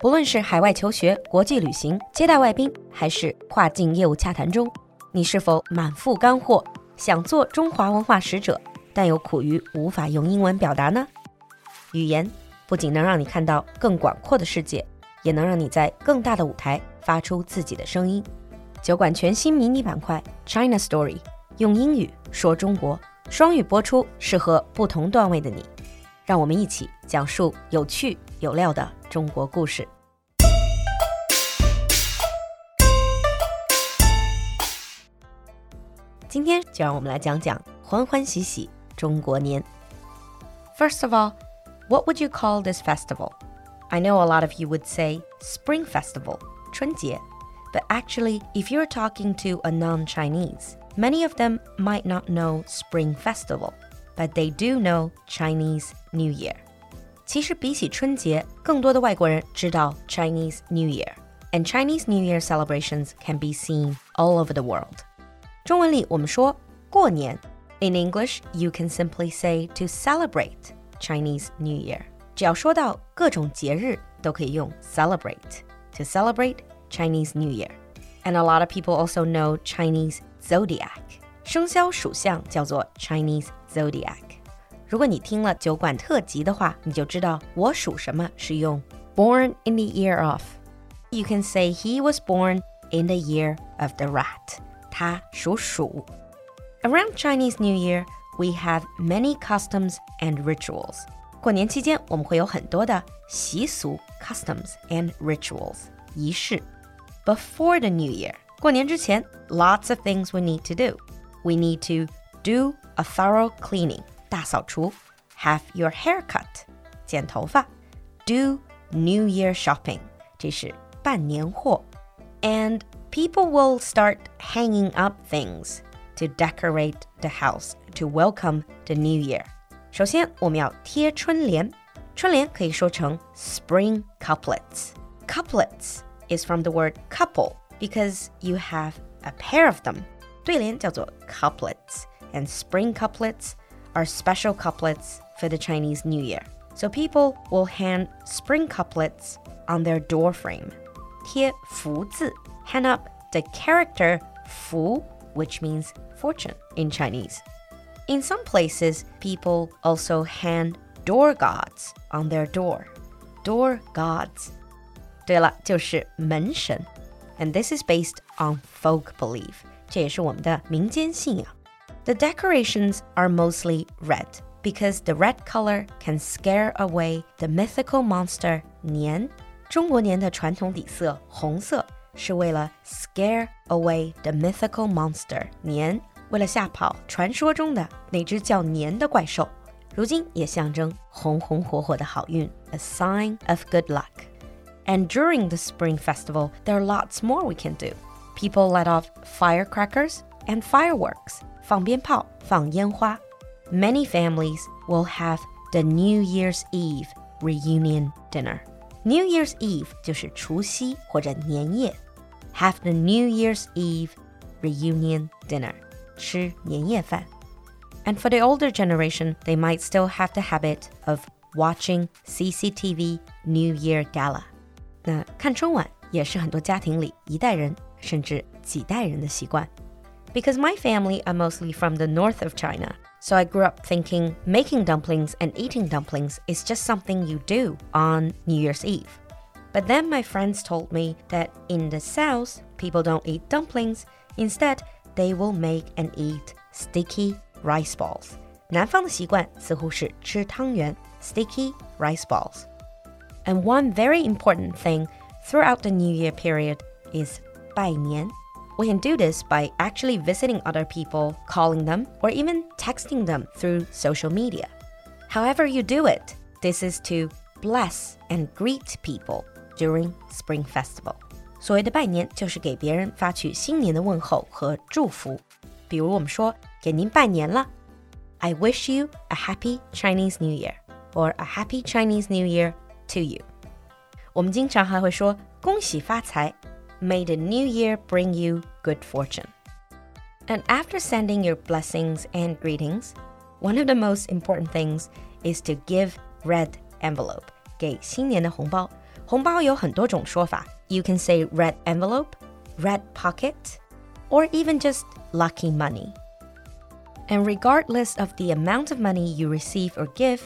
不论是海外求学、国际旅行、接待外宾，还是跨境业务洽谈中，你是否满腹干货，想做中华文化使者，但又苦于无法用英文表达呢？语言不仅能让你看到更广阔的世界，也能让你在更大的舞台发出自己的声音。酒馆全新迷你板块 China Story，用英语说中国，双语播出，适合不同段位的你。让我们一起讲述有趣有料的中国故事。今天就让我们来讲讲欢欢喜喜中国年。First of all, what would you call this festival? I know a lot of you would say Spring Festival, 春节, but actually, if you're talking to a non-Chinese, many of them might not know Spring Festival but they do know Chinese New Year. 其实比起春节，更多的外国人知道 Chinese New Year, and Chinese New Year celebrations can be seen all over the world. 中文里我们说过年，in English you can simply say to celebrate Chinese New Year. 只要说到各种节日，都可以用 celebrate to celebrate Chinese New Year. And a lot of people also know Chinese zodiac. 生肖属相叫做 Chinese zodiac。 如果你听了酒馆特辑的话，你就知道我属什么是用 born in the year of。You can say he was born in the year of the rat。他属鼠。Around Chinese New Year, we have many customs and rituals。过年期间，我们会有很多的习俗 customs and rituals 仪式。Before the New Year，过年之前，lots of things we need to do we need to do a thorough cleaning, 大扫除, have your hair cut, 剪头发, do New Year shopping, 这是办年货, and people will start hanging up things to decorate the house to welcome the new year. 首先，我们要贴春联。春联可以说成 spring couplets. Couplets is from the word couple because you have a pair of them 对联叫做 couplets, and spring couplets are special couplets for the Chinese New Year. So people will hang spring couplets on their door frame. 贴福字, hang up the character 福, which means fortune in Chinese. In some places, people also hang door gods on their door. Door gods. 对了，就是门神. And this is based on folk belief. 这也是我们的民间信仰。 The decorations are mostly red because the red color can scare away the mythical monster 年。中国年的传统底色红色是为了 scare away the mythical monster 年，为了吓跑传说中的那只叫年的怪兽。如今也象征红红火火的好运，a sign of good luck. And during the Spring Festival, there are lots more we can do. People let off firecrackers and fireworks, 放鞭炮,放烟花. Many families will have the New Year's Eve reunion dinner. New Year's Eve 就是除夕或者年夜. Have the New Year's Eve reunion dinner. 吃年夜饭. And for the older generation, they might still have the habit of watching CCTV New Year Gala. 那看春晚也是很多家庭里一代人甚至几代人的习惯。 Because my family are mostly from the north of China, so I grew up thinking making dumplings and eating dumplings is just something you do on New Year's Eve. But then my friends told me that in the south, people don't eat dumplings. Instead, they will make and eat sticky rice balls. 南方的习惯似乎是吃汤圆 sticky rice balls. And one very important thing throughout the New Year period is 拜年. We can do this by actually visiting other people, calling them, or even texting them through social media. However you do it, this is to bless and greet people during Spring Festival. 所谓的拜年就是给别人发去新年的问候和祝福。比如我们说给您拜年了，I wish you a happy Chinese New Year or a happy Chinese New Year to you。我们经常还会说恭喜发财 May the new year bring you good fortune. And after sending your blessings and greetings, one of the most important things is to give red envelope 给新年的红包， 红包有很多种说法。You can say red envelope, red pocket, or even just lucky money. And regardless of the amount of money you receive or give,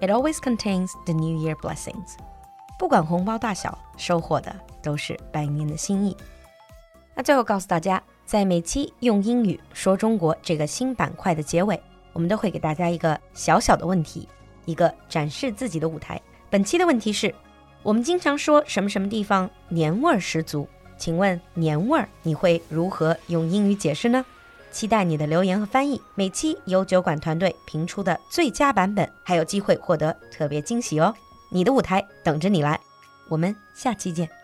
it always contains the New Year blessings. 不管红包大小，收获的 都是拜年的心意。那最后告诉大家，在每期用英语说中国这个新板块的结尾，我们都会给大家一个小小的问题，一个展示自己的舞台。本期的问题是：我们经常说什么什么地方年味儿十足？请问年味儿你会如何用英语解释呢？期待你的留言和翻译。每期由酒馆团队评出的最佳版本，还有机会获得特别惊喜哦！你的舞台等着你来，我们下期见。